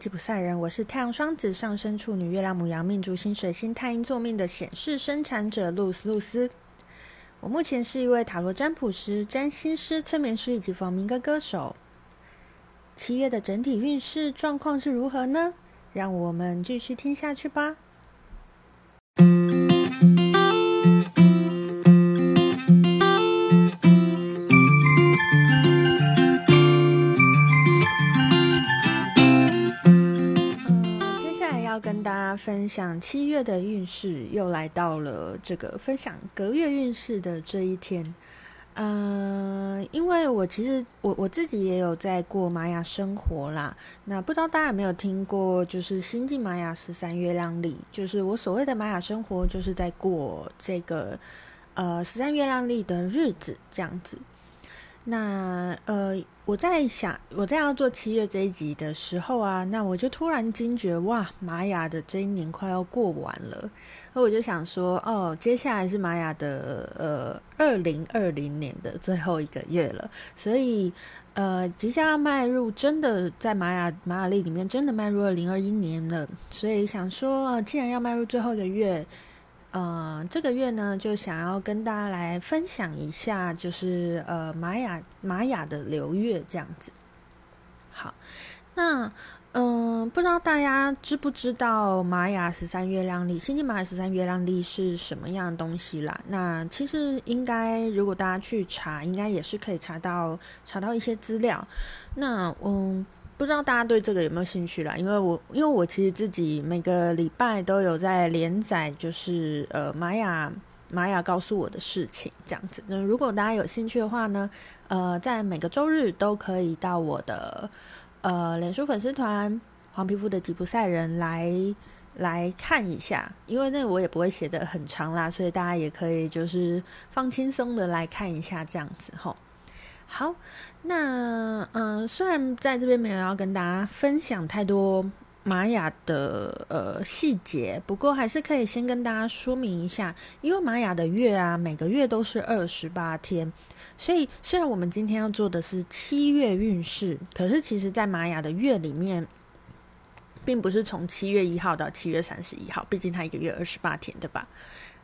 吉普赛人，我是太阳双子上升处女月亮母羊命主星水星太阴座命的显示生产者露丝露丝。我目前是一位塔罗占卜师、占星师、催眠师以及佛明歌歌手。七月的整体运势状况是如何呢？让我们继续听下去吧。大家分享七月的运势，又来到了这个分享隔月运势的这一天。嗯、因为我其实我我自己也有在过玛雅生活啦。那不知道大家有没有听过，就是新晋玛雅十三月亮历，就是我所谓的玛雅生活，就是在过这个呃十三月亮历的日子这样子。那呃，我在想，我在要做七月这一集的时候啊，那我就突然惊觉，哇，玛雅的这一年快要过完了，那我就想说，哦，接下来是玛雅的呃二零二零年的最后一个月了，所以呃，即将要迈入真的在玛雅玛雅历里面真的迈入二零二一年了，所以想说，既然要迈入最后一个月。呃，这个月呢，就想要跟大家来分享一下，就是呃玛雅玛雅的流月这样子。好，那嗯、不知道大家知不知道玛雅十三月亮历，新晋玛雅十三月亮历是什么样的东西啦？那其实应该，如果大家去查，应该也是可以查到查到一些资料。那嗯。不知道大家对这个有没有兴趣啦？因为我因为我其实自己每个礼拜都有在连载，就是呃玛雅玛雅告诉我的事情这样子。那如果大家有兴趣的话呢，呃，在每个周日都可以到我的呃脸书粉丝团黄皮肤的吉普赛人来来看一下，因为那我也不会写的很长啦，所以大家也可以就是放轻松的来看一下这样子吼。好，那嗯、虽然在这边没有要跟大家分享太多玛雅的呃细节，不过还是可以先跟大家说明一下，因为玛雅的月啊，每个月都是二十八天，所以虽然我们今天要做的是七月运势，可是其实在玛雅的月里面，并不是从七月一号到七月三十一号，毕竟它一个月二十八天，对吧？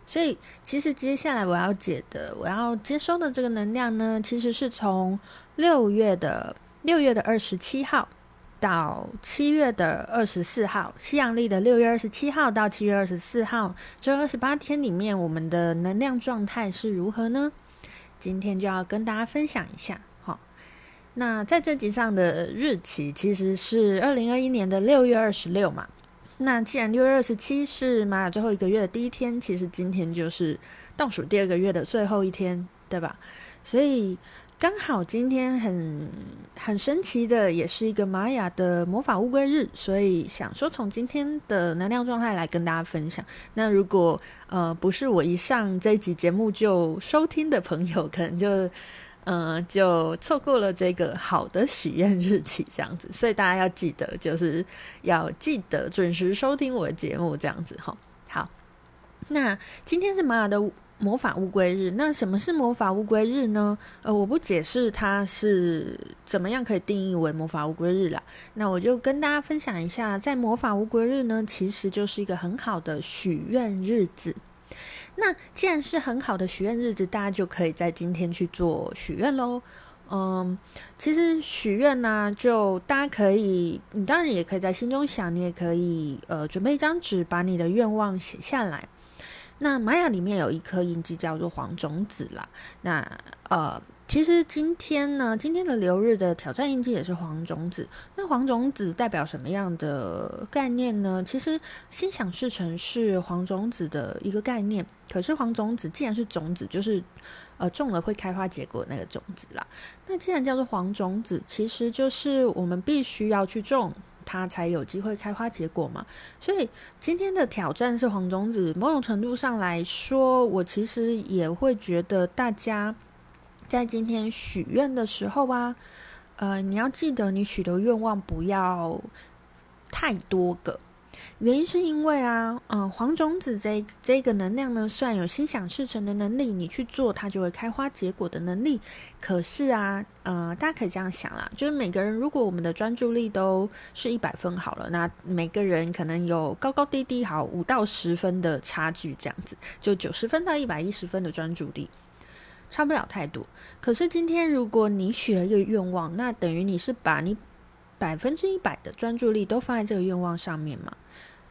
所以，其实接下来我要解的，我要接收的这个能量呢，其实是从六月的六月的二十七号到七月的二十四号，西洋历的六月二十七号到七月二十四号，这二十八天里面，我们的能量状态是如何呢？今天就要跟大家分享一下。好，那在这集上的日期其实是二零二一年的六月二十六嘛。那既然六月二十七是玛雅最后一个月的第一天，其实今天就是倒数第二个月的最后一天，对吧？所以刚好今天很很神奇的，也是一个玛雅的魔法乌龟日，所以想说从今天的能量状态来跟大家分享。那如果呃不是我一上这一集节目就收听的朋友，可能就。嗯，就错过了这个好的许愿日期，这样子，所以大家要记得，就是要记得准时收听我的节目，这样子哈。好，那今天是玛雅的魔法乌龟日，那什么是魔法乌龟日呢？呃，我不解释它是怎么样可以定义为魔法乌龟日啦。那我就跟大家分享一下，在魔法乌龟日呢，其实就是一个很好的许愿日子。那既然是很好的许愿日子，大家就可以在今天去做许愿喽。嗯，其实许愿呢，就大家可以，你当然也可以在心中想，你也可以呃准备一张纸，把你的愿望写下来。那玛雅里面有一颗印记叫做黄种子啦。那呃。其实今天呢，今天的流日的挑战印记也是黄种子。那黄种子代表什么样的概念呢？其实心想事成是黄种子的一个概念。可是黄种子既然是种子，就是呃种了会开花结果那个种子啦。那既然叫做黄种子，其实就是我们必须要去种它，才有机会开花结果嘛。所以今天的挑战是黄种子。某种程度上来说，我其实也会觉得大家。在今天许愿的时候啊，呃，你要记得你许的愿望不要太多个，原因是因为啊，嗯、黄种子这这个能量呢，虽然有心想事成的能力，你去做它就会开花结果的能力，可是啊，呃，大家可以这样想啦，就是每个人如果我们的专注力都是一百分好了，那每个人可能有高高低低好五到十分的差距，这样子就九十分到一百一十分的专注力，差不了太多。可是今天如果你许了一个愿望，那等于你是把你百分之一百的专注力都放在这个愿望上面嘛。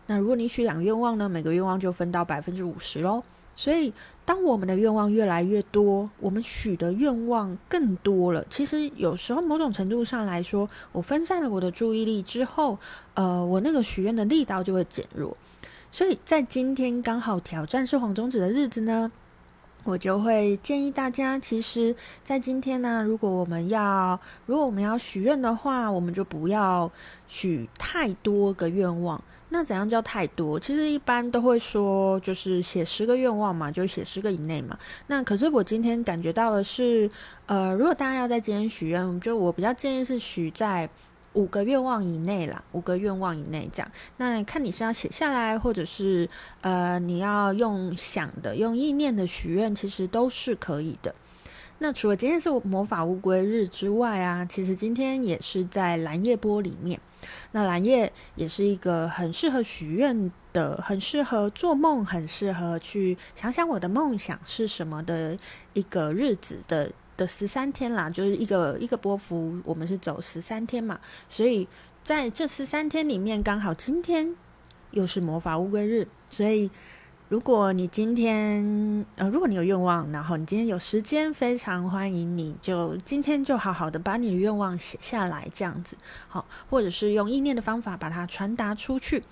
那如果你许两个愿望呢，每个愿望就分到百分之五十喽。所以，当我们的愿望越来越多，我们许的愿望更多了。其实有时候某种程度上来说，我分散了我的注意力之后，呃，我那个许愿的力道就会减弱。所以在今天刚好挑战是黄种子的日子呢，我就会建议大家，其实，在今天呢，如果我们要如果我们要许愿的话，我们就不要许太多个愿望。那怎样叫太多？其实一般都会说，就是写十个愿望嘛，就写十个以内嘛。那可是我今天感觉到的是，呃，如果大家要在今天许愿，就我比较建议是许在五个愿望以内啦，五个愿望以内这样。那看你是要写下来，或者是呃你要用想的、用意念的许愿，其实都是可以的。那除了今天是魔法乌龟日之外啊，其实今天也是在蓝夜波里面。那蓝夜也是一个很适合许愿的，很适合做梦，很适合去想想我的梦想是什么的一个日子的的十三天啦，就是一个一个波幅，我们是走十三天嘛，所以在这十三天里面，刚好今天又是魔法乌龟日，所以。如果你今天呃，如果你有愿望，然后你今天有时间，非常欢迎你就今天就好好的把你的愿望写下来，这样子好，或者是用意念的方法把它传达出去。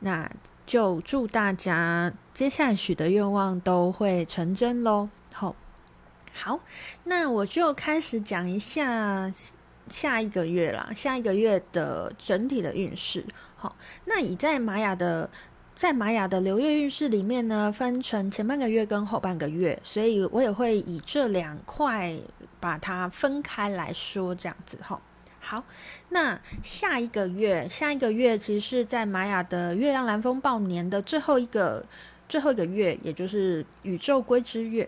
那就祝大家接下来许的愿望都会成真喽。好，那我就开始讲一下下一个月啦，下一个月的整体的运势。好，那以在玛雅的。在玛雅的流月运势里面呢，分成前半个月跟后半个月，所以我也会以这两块把它分开来说，这样子哈。好，那下一个月，下一个月其实是在玛雅的月亮蓝风暴年的最后一个最后一个月，也就是宇宙归之月。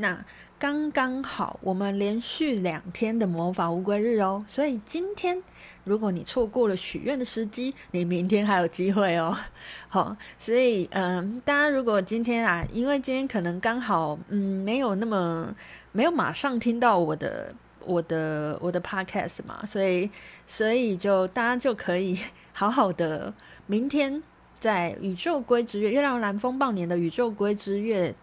那刚刚好，我们连续两天的魔法乌龟日哦，所以今天如果你错过了许愿的时机，你明天还有机会哦。好，所以嗯，大家如果今天啊，因为今天可能刚好嗯没有那么没有马上听到我的我的我的 podcast 嘛，所以所以就大家就可以 好好的明天在宇宙归之月，月亮蓝风暴年的宇宙归之月。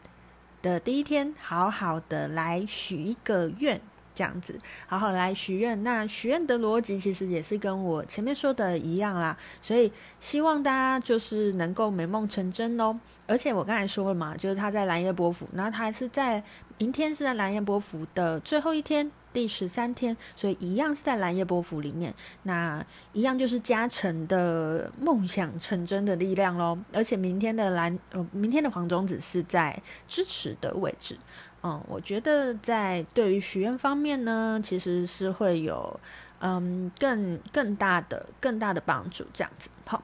的第一天，好好的来许一个愿，这样子，好好来许愿。那许愿的逻辑其实也是跟我前面说的一样啦，所以希望大家就是能够美梦成真哦。而且我刚才说了嘛，就是他在蓝夜波府，那他是在明天是在蓝夜波府的最后一天。第十三天，所以一样是在蓝夜波符里面，那一样就是加成的梦想成真的力量喽。而且明天的蓝，呃，明天的黄种子是在支持的位置，嗯，我觉得在对于许愿方面呢，其实是会有嗯更更大的更大的帮助，这样子。好，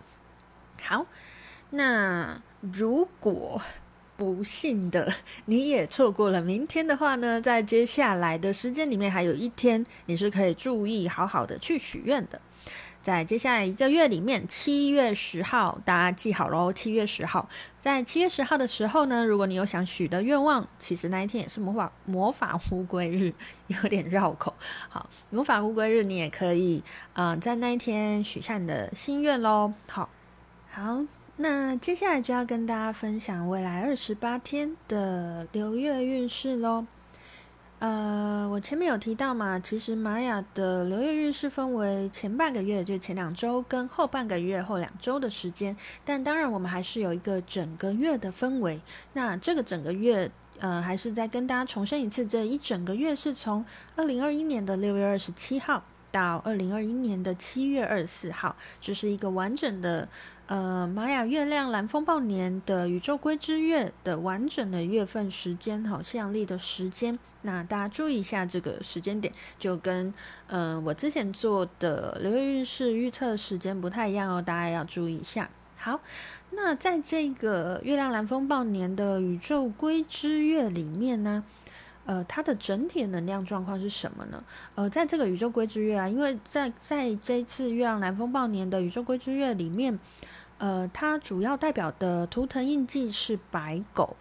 好，那如果。不幸的，你也错过了明天的话呢，在接下来的时间里面，还有一天你是可以注意好好的去许愿的。在接下来一个月里面，七月十号，大家记好喽。七月十号，在七月十号的时候呢，如果你有想许的愿望，其实那一天也是魔法魔法乌龟日，有点绕口。好，魔法乌龟日，你也可以嗯、在那一天许下你的心愿喽。好，好。那接下来就要跟大家分享未来二十八天的流月运势喽。呃，我前面有提到嘛，其实玛雅的流月运势分为前半个月，就前两周跟后半个月后两周的时间。但当然，我们还是有一个整个月的氛围。那这个整个月，呃，还是再跟大家重申一次，这一整个月是从二零二一年的六月二十七号到二零二一年的七月二十四号，这是一个完整的。呃，玛雅月亮蓝风暴年的宇宙归之月的完整的月份时间，好，西洋历的时间，那大家注意一下这个时间点，就跟嗯、我之前做的流月运势预测时间不太一样哦，大家要注意一下。好，那在这个月亮蓝风暴年的宇宙归之月里面呢，呃，它的整体能量状况是什么呢？呃，在这个宇宙归之月啊，因为在在这次月亮蓝风暴年的宇宙归之月里面，呃，它主要代表的图腾印记是白狗，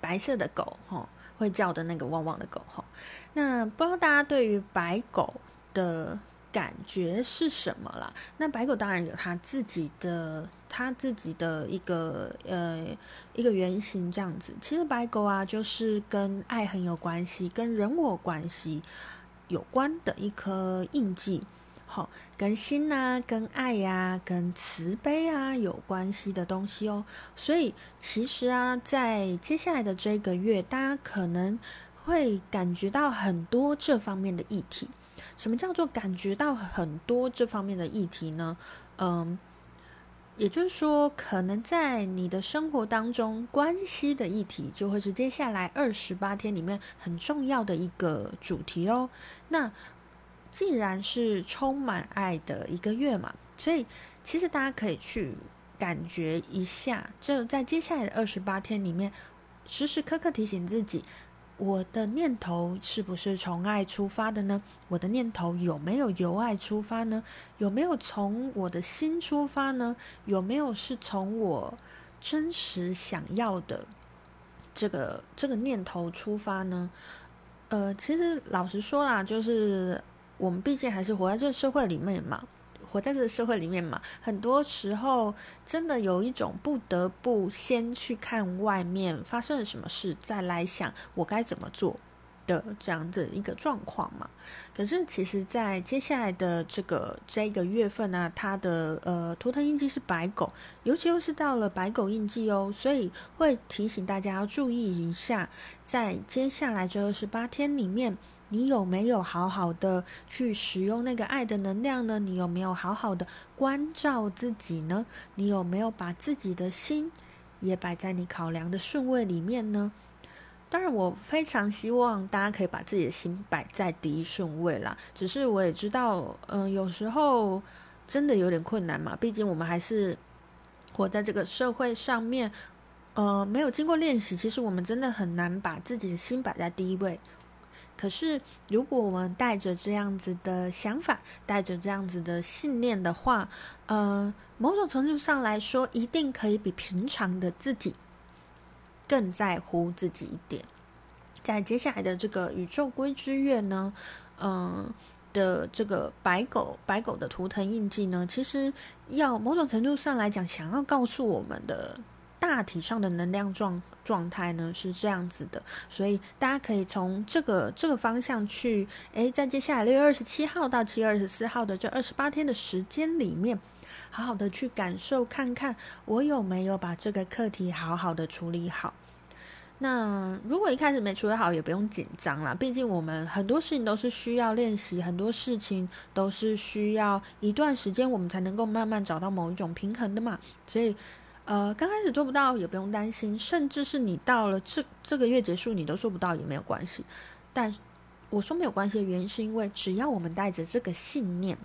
白色的狗，哈，会叫的那个汪汪的狗，哈。那不知道大家对于白狗的感觉是什么啦？那白狗当然有它自己的，它自己的一个呃一个原型这样子。其实白狗啊，就是跟爱很有关系，跟人我关系有关的一颗印记。好，跟心呐、啊，跟爱呀、跟慈悲啊有关系的东西哦。所以其实啊，在接下来的这个月，大家可能会感觉到很多这方面的议题。什么叫做感觉到很多这方面的议题呢？嗯，也就是说，可能在你的生活当中，关系的议题就会是接下来二十八天里面很重要的一个主题哦。那既然是充满爱的一个月嘛，所以其实大家可以去感觉一下，就在接下来的二十八天里面，时时刻刻提醒自己。我的念头是不是从爱出发的呢？我的念头有没有由爱出发呢？有没有从我的心出发呢？有没有是从我真实想要的这个这个念头出发呢？呃，其实老实说啦，就是我们毕竟还是活在这个社会里面嘛。活在这个社会里面嘛，很多时候真的有一种不得不先去看外面发生了什么事，再来想我该怎么做的这样的一个状况嘛。可是其实，在接下来的这个这个月份呢、啊，它的呃图腾印记是白狗，尤其又是到了白狗印记哦，所以会提醒大家要注意一下，在接下来这二十八天里面。你有没有好好的去使用那个爱的能量呢？你有没有好好的关照自己呢？你有没有把自己的心也摆在你考量的顺位里面呢？当然，我非常希望大家可以把自己的心摆在第一顺位啦。只是我也知道，嗯、有时候真的有点困难嘛。毕竟我们还是活在这个社会上面，呃，没有经过练习，其实我们真的很难把自己的心摆在第一位。可是，如果我们带着这样子的想法，带着这样子的信念的话，呃，某种程度上来说，一定可以比平常的自己更在乎自己一点。在接下来的这个宇宙归之月呢，嗯、的这个白狗白狗的图腾印记呢，其实要某种程度上来讲，想要告诉我们的。大体上的能量状状态呢是这样子的，所以大家可以从这个这个方向去，诶，在接下来六月二十七号到七月二十四号的这二十八天的时间里面，好好的去感受看看，我有没有把这个课题好好的处理好。那如果一开始没处理好，也不用紧张啦，毕竟我们很多事情都是需要练习，很多事情都是需要一段时间，我们才能够慢慢找到某一种平衡的嘛，所以。呃，刚开始做不到也不用担心，甚至是你到了这这个月结束你都做不到也没有关系。但我说没有关系的原因是因为，只要我们带着这个信念，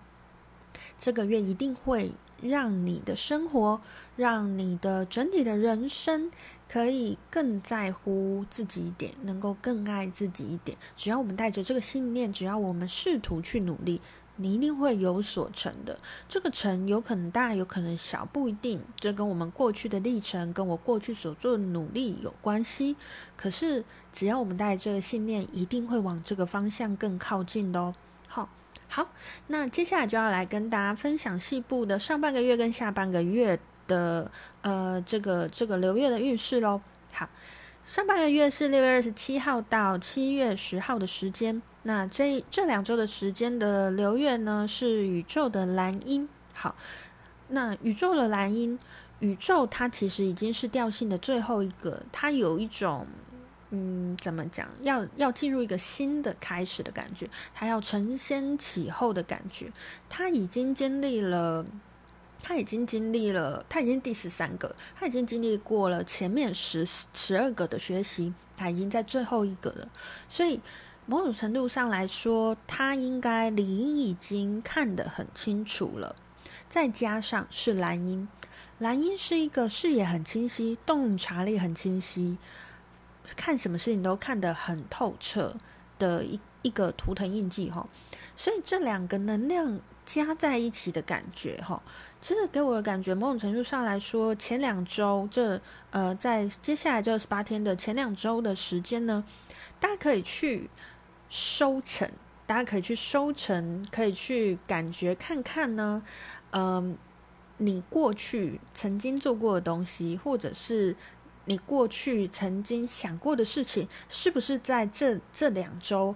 这个月一定会让你的生活，让你的整体的人生可以更在乎自己一点，能够更爱自己一点。只要我们带着这个信念，只要我们试图去努力。你一定会有所成的，这个成有可能大，有可能小，不一定。这跟我们过去的历程，跟我过去所做的努力有关系。可是，只要我们带这个信念，一定会往这个方向更靠近的哦。好，好，那接下来就要来跟大家分享细部的上半个月跟下半个月的呃这个这个流月的运势喽。好。上半个月是六月二十七号到七月十号的时间，那这这两周的时间的流月呢是宇宙的蓝音。好，那宇宙的蓝音，宇宙它其实已经是调性的最后一个，它有一种嗯，怎么讲，要要进入一个新的开始的感觉，它要承先启后的感觉，它已经经历了。他已经经历了，他已经第十三个，他已经经历过了前面十十二个的学习，他已经在最后一个了。所以某种程度上来说，他应该理已经看得很清楚了。再加上是蓝鹰，蓝鹰是一个视野很清晰、洞察力很清晰、看什么事情都看得很透彻的一一个图腾印记哈。所以这两个能量加在一起的感觉哈，其实给我的感觉，某种程度上来说，前两周这呃，在接下来这十八天的前两周的时间呢，大家可以去收成。大家可以去收成，可以去感觉看看呢。嗯，你过去曾经做过的东西，或者是你过去曾经想过的事情，是不是在这这两周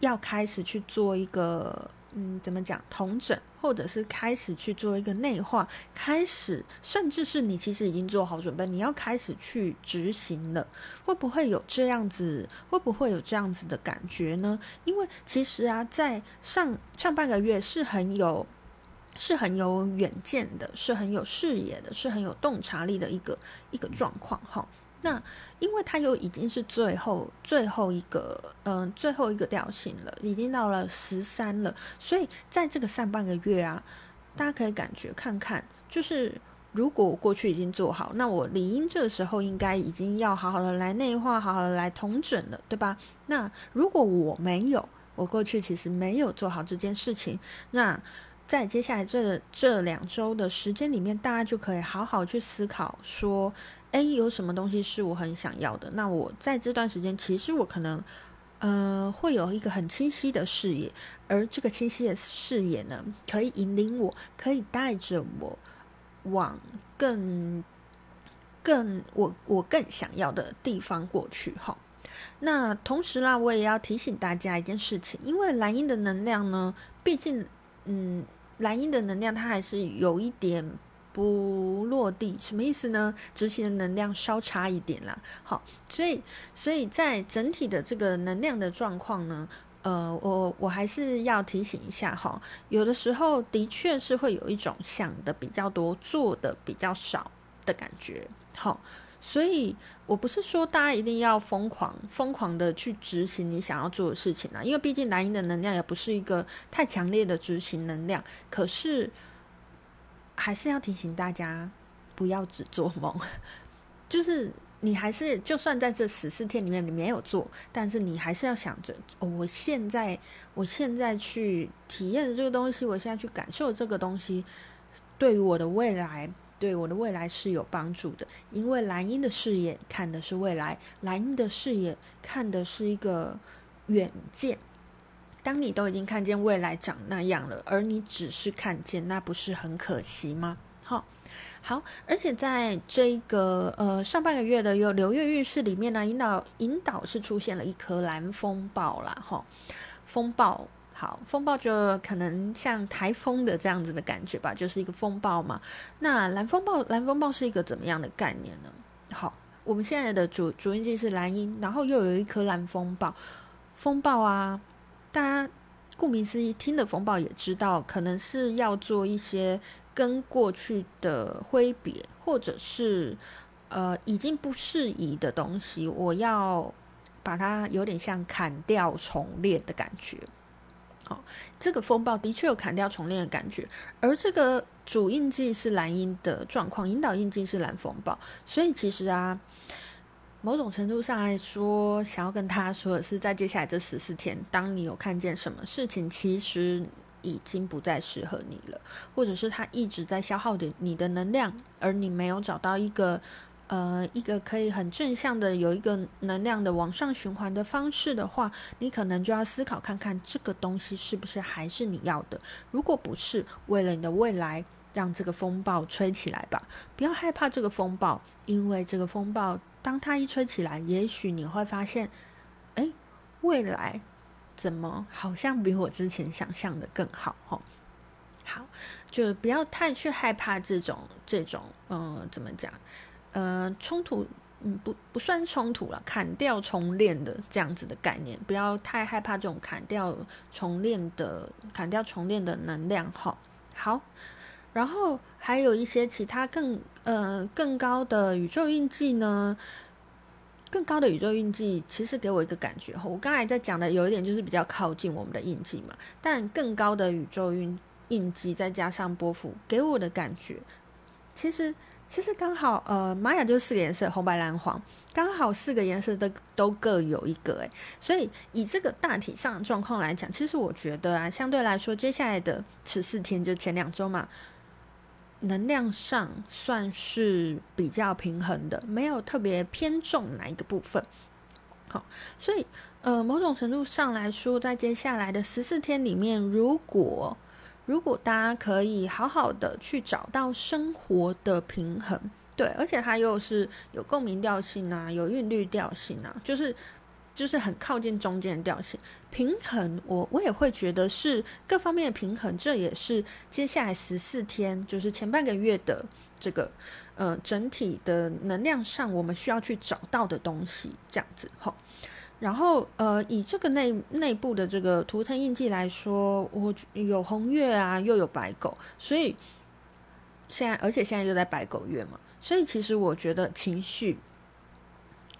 要开始去做一个？嗯，怎么讲？同整，或者是开始去做一个内化，开始，甚至是你其实已经做好准备，你要开始去执行了，会不会有这样子？会不会有这样子的感觉呢？因为其实啊，在上上半个月是很有，是很有远见的，是很有视野的，是很有洞察力的一个一个状况，哈。那，因为它又已经是最后最后一个，嗯、最后一个调性了，已经到了十三了，所以在这个上半个月啊，大家可以感觉看看，就是如果我过去已经做好，那我理应这个时候应该已经要好好的来内化，好好的来统整了，对吧？那如果我没有，我过去其实没有做好这件事情，那在接下来这这两周的时间里面，大家就可以好好去思考说。哎，有什么东西是我很想要的？那我在这段时间，其实我可能，呃，会有一个很清晰的视野，而这个清晰的视野呢，可以引领我，可以带着我往更、更我我更想要的地方过去。哈，那同时啦，我也要提醒大家一件事情，因为蓝鹰的能量呢，毕竟，嗯，蓝鹰的能量它还是有一点。不落地什么意思呢？执行的能量稍差一点啦。好，所以所以在整体的这个能量的状况呢，呃，我我还是要提醒一下哈，有的时候的确是会有一种想的比较多，做的比较少的感觉。好，所以我不是说大家一定要疯狂疯狂的去执行你想要做的事情啊，因为毕竟蓝鹰的能量也不是一个太强烈的执行能量，可是。还是要提醒大家，不要只做梦。就是你还是，就算在这十四天里面你没有做，但是你还是要想着，我现在，我现在去体验的这个东西，我现在去感受这个东西，对于我的未来，对我的未来是有帮助的。因为蓝鹰的视野看的是未来，蓝鹰的视野看的是一个远见。当你都已经看见未来长那样了，而你只是看见，那不是很可惜吗？好，好，而且在这个呃上半个月的有流月运势里面呢，引导引导是出现了一颗蓝风暴啦，哈，风暴，好，风暴就可能像台风的这样子的感觉吧，就是一个风暴嘛。那蓝风暴，蓝风暴是一个怎么样的概念呢？好，我们现在的主主印记是蓝音，然后又有一颗蓝风暴，风暴啊。大家顾名思义，听的风暴也知道，可能是要做一些跟过去的挥别，或者是呃已经不适宜的东西，我要把它有点像砍掉重练的感觉。好、哦，这个风暴的确有砍掉重练的感觉，而这个主印记是蓝鹰的状况，引导印记是蓝风暴，所以其实啊。某种程度上来说，想要跟他说的是，在接下来这十四天，当你有看见什么事情，其实已经不再适合你了，或者是他一直在消耗的你的能量，而你没有找到一个呃一个可以很正向的有一个能量的往上循环的方式的话，你可能就要思考看看这个东西是不是还是你要的。如果不是，为了你的未来，让这个风暴吹起来吧，不要害怕这个风暴，因为这个风暴。当它一吹起来，也许你会发现，哎，未来怎么好像比我之前想象的更好？哦，好，就不要太去害怕这种这种，嗯、怎么讲？呃，冲突，嗯，不不算冲突了，砍掉重练的这样子的概念，不要太害怕这种砍掉重练的砍掉重练的能量。哈，好。然后还有一些其他更呃更高的宇宙印记呢，更高的宇宙印记其实给我一个感觉，我刚才在讲的有一点就是比较靠近我们的印记嘛，但更高的宇宙印印记再加上波幅给我的感觉，其实其实刚好，呃，玛雅就是四个颜色，红、白、蓝、黄，刚好四个颜色都都各有一个，诶，所以以这个大体上的状况来讲，其实我觉得啊，相对来说，接下来的十四天就前两周嘛，能量上算是比较平衡的，没有特别偏重哪一个部分。好，所以呃，某种程度上来说，在接下来的十四天里面，如果如果大家可以好好的去找到生活的平衡，对，而且它又是有共鸣调性啊，有韵律调性啊，就是就是很靠近中间的调性，平衡我。我也会觉得是各方面的平衡，这也是接下来十四天，就是前半个月的这个呃整体的能量上，我们需要去找到的东西，这样子，好。然后，呃，以这个内内部的这个图腾印记来说，我有红月啊，又有白狗，所以现在，而且现在又在白狗月嘛，所以其实我觉得情绪、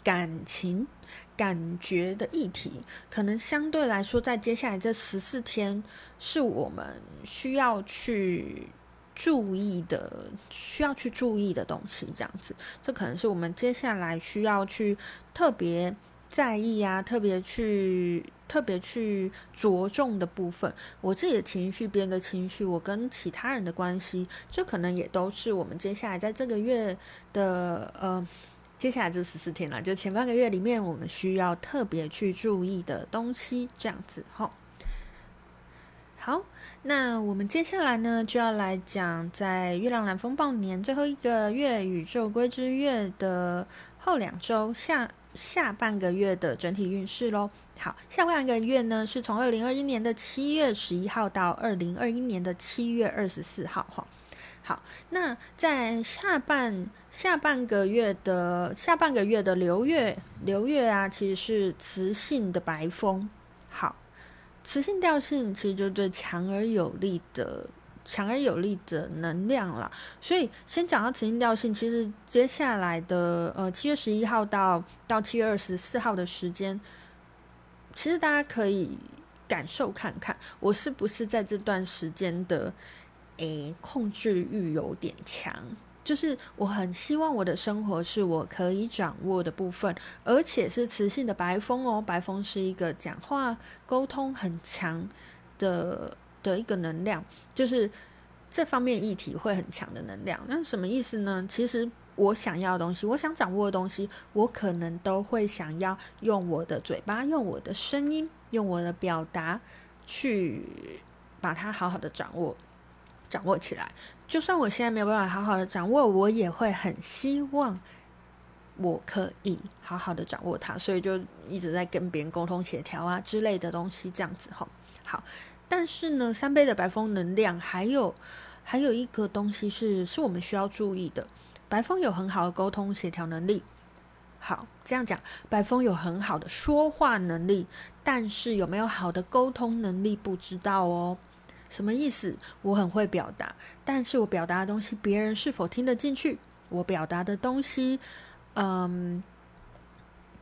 感情、感觉的议题，可能相对来说，在接下来这十四天，是我们需要去注意的，需要去注意的东西。这样子，这可能是我们接下来需要去特别。在意啊，特别去特别去着重的部分，我自己的情绪、别人的情绪，我跟其他人的关系，这可能也都是我们接下来在这个月的呃，接下来这十四天了，就前半个月里面，我们需要特别去注意的东西，这样子哈。好，那我们接下来呢，就要来讲在月亮蓝风暴年最后一个月宇宙归之月的后两周下。下半个月的整体运势喽。好，下半个月呢，是从二零二一年的七月十一号到二零二一年的七月二十四号。哈，好，那在下半下半个月的下半个月的流月流月啊，其实是磁性的白风。好，磁性调性其实就对强而有力的。强而有力的能量啦，所以先讲到磁性调性。其实接下来的呃七月十一号到到七月二十四号的时间，其实大家可以感受看看，我是不是在这段时间的诶控制欲有点强，就是我很希望我的生活是我可以掌握的部分，而且是磁性的白风哦，白风是一个讲话沟通很强的。的一个能量，就是这方面议题会很强的能量。那什么意思呢？其实我想要的东西，我想掌握的东西，我可能都会想要用我的嘴巴，用我的声音，用我的表达去把它好好的掌握，掌握起来。就算我现在没有办法好好的掌握，我也会很希望我可以好好的掌握它。所以就一直在跟别人沟通协调啊之类的东西，这样子哈。好。但是呢，三杯的白风能量还有还有一个东西是是我们需要注意的。白风有很好的沟通协调能力，好，这样讲，白风有很好的说话能力，但是有没有好的沟通能力不知道哦。什么意思？我很会表达，但是我表达的东西别人是否听得进去？我表达的东西，嗯，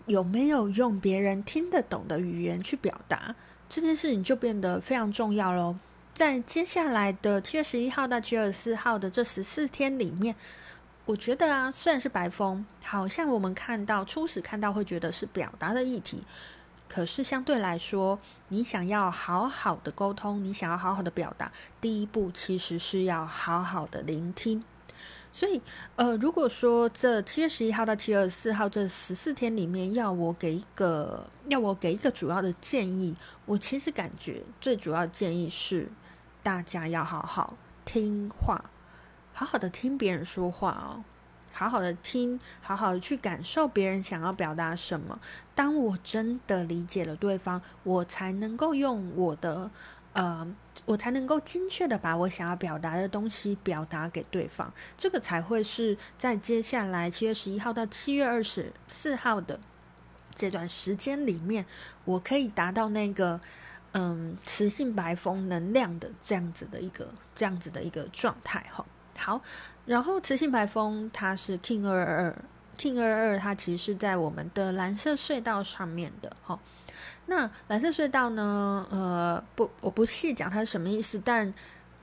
有没有用别人听得懂的语言去表达？这件事情就变得非常重要喽。在接下来的七月十一号到七月二十四号的这十四天里面，我觉得啊，虽然是白风，好像我们看到初始看到会觉得是表达的议题，可是相对来说，你想要好好的沟通，你想要好好的表达，第一步其实是要好好的聆听。所以，呃，如果说这七月十一号到七月二十四号这十四天里面，要我给一个，要我给一个主要的建议，我其实感觉最主要的建议是，大家要好好听话，好好的听别人说话哦，好好的听，好好的去感受别人想要表达什么。当我真的理解了对方，我才能够用我的。呃，我才能够精确的把我想要表达的东西表达给对方，这个才会是在接下来七月十一号到七月二十四号的这段时间里面，我可以达到那个嗯磁性白风能量的这样子的一个这样子的一个状态哈。好，然后磁性白风它是 King 二二二，King 二二二它其实是在我们的蓝色隧道上面的哈。那蓝色隧道呢？呃，不，我不细讲它是什么意思，但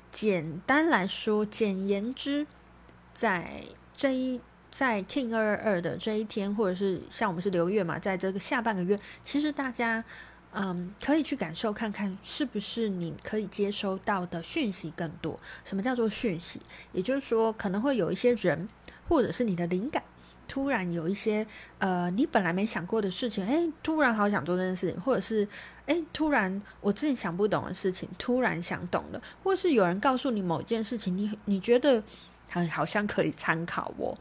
简单来说，简言之，在这一在 Kin 二二二的这一天，或者是像我们是流月嘛，在这个下半个月，其实大家嗯可以去感受看看，是不是你可以接收到的讯息更多？什么叫做讯息？也就是说，可能会有一些人，或者是你的灵感。突然有一些呃，你本来没想过的事情，诶，突然好想做这件事情，或者是诶，突然我自己想不懂的事情，突然想懂了，或是有人告诉你某一件事情，你你觉得很好像可以参考哦。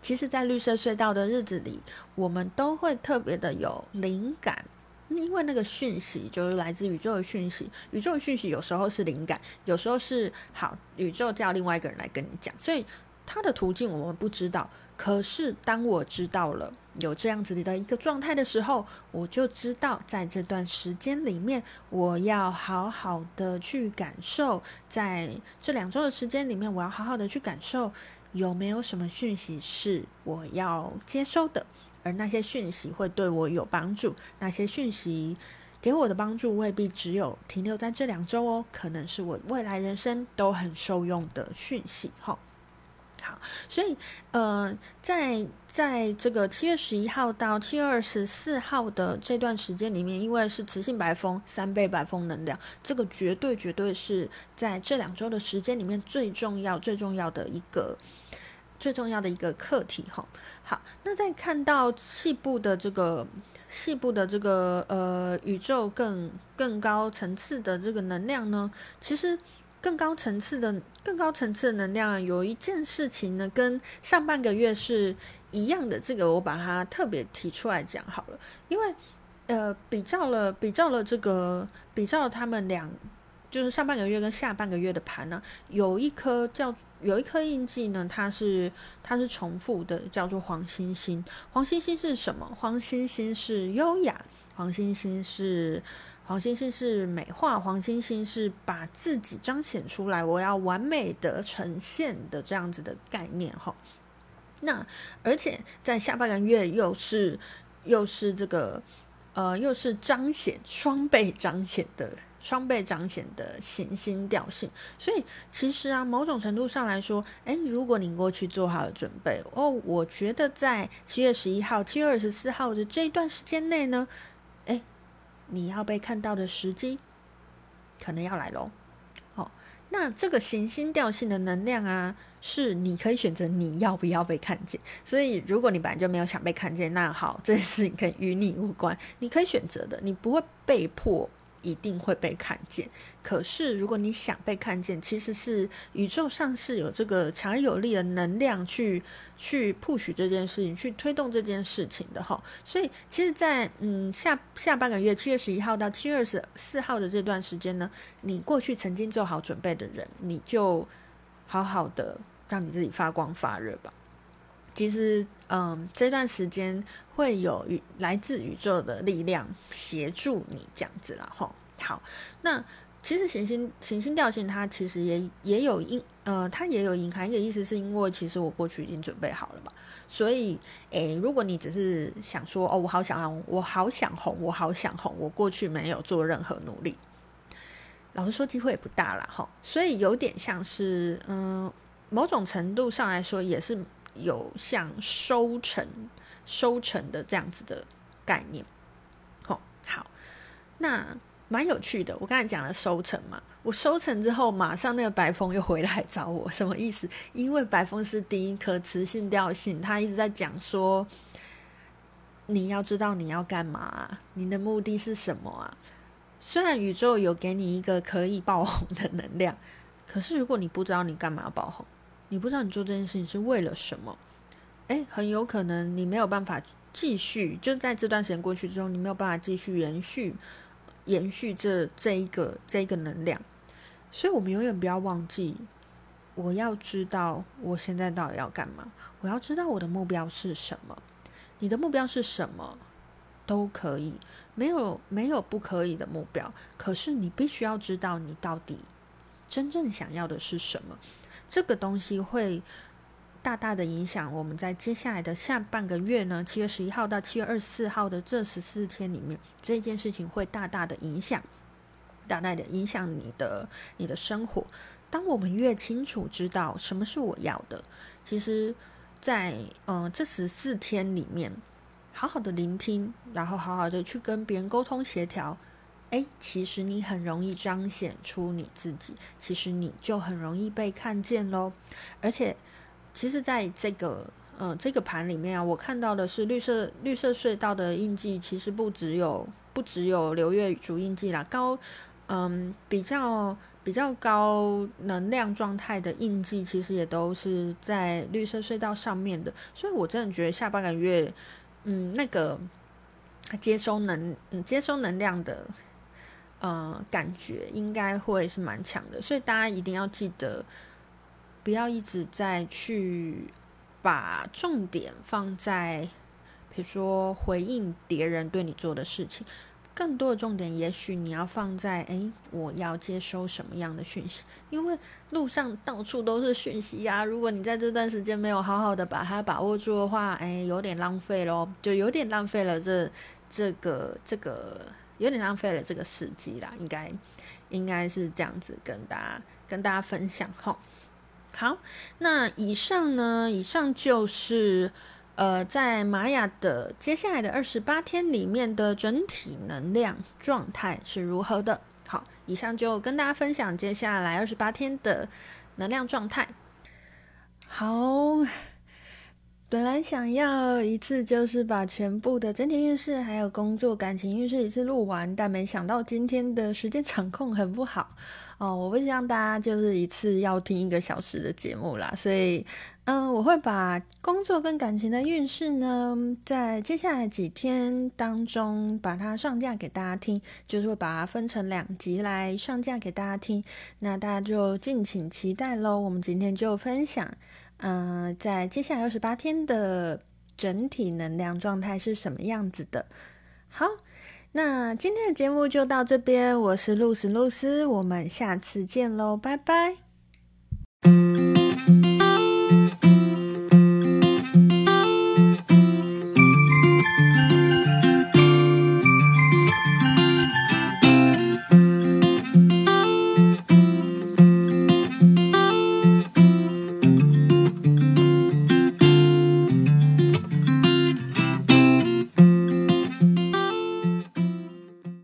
其实，在绿色隧道的日子里，我们都会特别的有灵感，因为那个讯息就是来自宇宙的讯息。宇宙的讯息有时候是灵感，有时候是好，宇宙叫另外一个人来跟你讲，所以它的途径我们不知道。可是，当我知道了有这样子的一个状态的时候，我就知道在这段时间里面，我要好好的去感受，在这两周的时间里面，我要好好的去感受有没有什么讯息是我要接收的，而那些讯息会对我有帮助，那些讯息给我的帮助未必只有停留在这两周哦，可能是我未来人生都很受用的讯息，哈。好，所以，呃，在在这个七月十一号到七月二十四号的这段时间里面，因为是磁性白风三倍白风能量，这个绝对绝对是在这两周的时间里面最重要最重要的一个最重要的一个课题哈。好，那在看到细部的这个细部的这个呃宇宙更更高层次的这个能量呢，其实。更高层次的、更高层次的能量，有一件事情呢，跟上半个月是一样的。这个我把它特别提出来讲好了，因为呃，比较了、比较了这个、比较了他们俩，就是上半个月跟下半个月的盘呢，有一颗叫有一颗印记呢，它是它是重复的，叫做黄星星。黄星星是什么？黄星星是优雅，黄星星是。黄星星是美化，黄星星是把自己彰显出来，我要完美的呈现的这样子的概念哈。那而且在下半个月又是又是这个呃又是彰显双倍彰显的双倍彰显的行星调性，所以其实啊某种程度上来说，诶，如果你过去做好了准备哦，我觉得在七月十一号、七月二十四号的这一段时间内呢，诶。你要被看到的时机，可能要来喽。哦，那这个行星调性的能量啊，是你可以选择你要不要被看见。所以，如果你本来就没有想被看见，那好，这件事情可以与你无关，你可以选择的，你不会被迫。一定会被看见。可是，如果你想被看见，其实是宇宙上是有这个强而有力的能量去去 push 这件事情，去推动这件事情的哈。所以，其实在，在嗯下下半个月，七月十一号到七月二十四号的这段时间呢，你过去曾经做好准备的人，你就好好的让你自己发光发热吧。其实，嗯，这段时间会有与来自宇宙的力量协助你这样子了哈。好，那其实行星行星调性它其实也也有隐呃，它也有隐含一个意思，是因为其实我过去已经准备好了嘛。所以，诶，如果你只是想说哦，我好想红，我好想红，我好想红，我过去没有做任何努力，老实说机会也不大了哈。所以有点像是，嗯，某种程度上来说也是。有像收成、收成的这样子的概念，哦，好，那蛮有趣的。我刚才讲了收成嘛，我收成之后，马上那个白风又回来找我，什么意思？因为白风是第一颗磁性调性，他一直在讲说，你要知道你要干嘛，你的目的是什么啊？虽然宇宙有给你一个可以爆红的能量，可是如果你不知道你干嘛要爆红。你不知道你做这件事情是为了什么？诶，很有可能你没有办法继续，就在这段时间过去之后，你没有办法继续延续延续这这一个这一个能量。所以，我们永远不要忘记，我要知道我现在到底要干嘛，我要知道我的目标是什么。你的目标是什么都可以，没有没有不可以的目标。可是，你必须要知道你到底真正想要的是什么。这个东西会大大的影响我们在接下来的下半个月呢，七月十一号到七月二十四号的这十四天里面，这件事情会大大的影响，大大的影响你的你的生活。当我们越清楚知道什么是我要的，其实在，在嗯这十四天里面，好好的聆听，然后好好的去跟别人沟通协调，哎，其实你很容易彰显出你自己，其实你就很容易被看见喽。而且，其实在这个嗯这个盘里面啊，我看到的是绿色绿色隧道的印记，其实不只有不只有流月主印记啦，高嗯比较。比较高能量状态的印记，其实也都是在绿色隧道上面的，所以我真的觉得下半个月，嗯，那个接收能，接收能量的，呃，感觉应该会是蛮强的，所以大家一定要记得，不要一直在去把重点放在，比如说回应别人对你做的事情。更多的重点，也许你要放在诶，我要接收什么样的讯息？因为路上到处都是讯息呀。如果你在这段时间没有好好的把它把握住的话，诶，有点浪费咯，就有点浪费了这这个这个，有点浪费了这个时机啦。应该应该是这样子跟大家跟大家分享哈。好，那以上呢，以上就是。呃，在玛雅的接下来的二十八天里面的整体能量状态是如何的？好，以上就跟大家分享接下来二十八天的能量状态。好，本来想要一次就是把全部的整体运势还有工作感情运势一次录完，但没想到今天的时间掌控很不好哦。我不希望大家就是一次要听一个小时的节目啦，所以。嗯，我会把工作跟感情的运势呢，在接下来几天当中把它上架给大家听，就是会把它分成两集来上架给大家听。那大家就敬请期待喽。我们今天就分享，嗯，在接下来二十八天的整体能量状态是什么样子的。好，那今天的节目就到这边，我是露丝露丝，我们下次见喽，拜拜。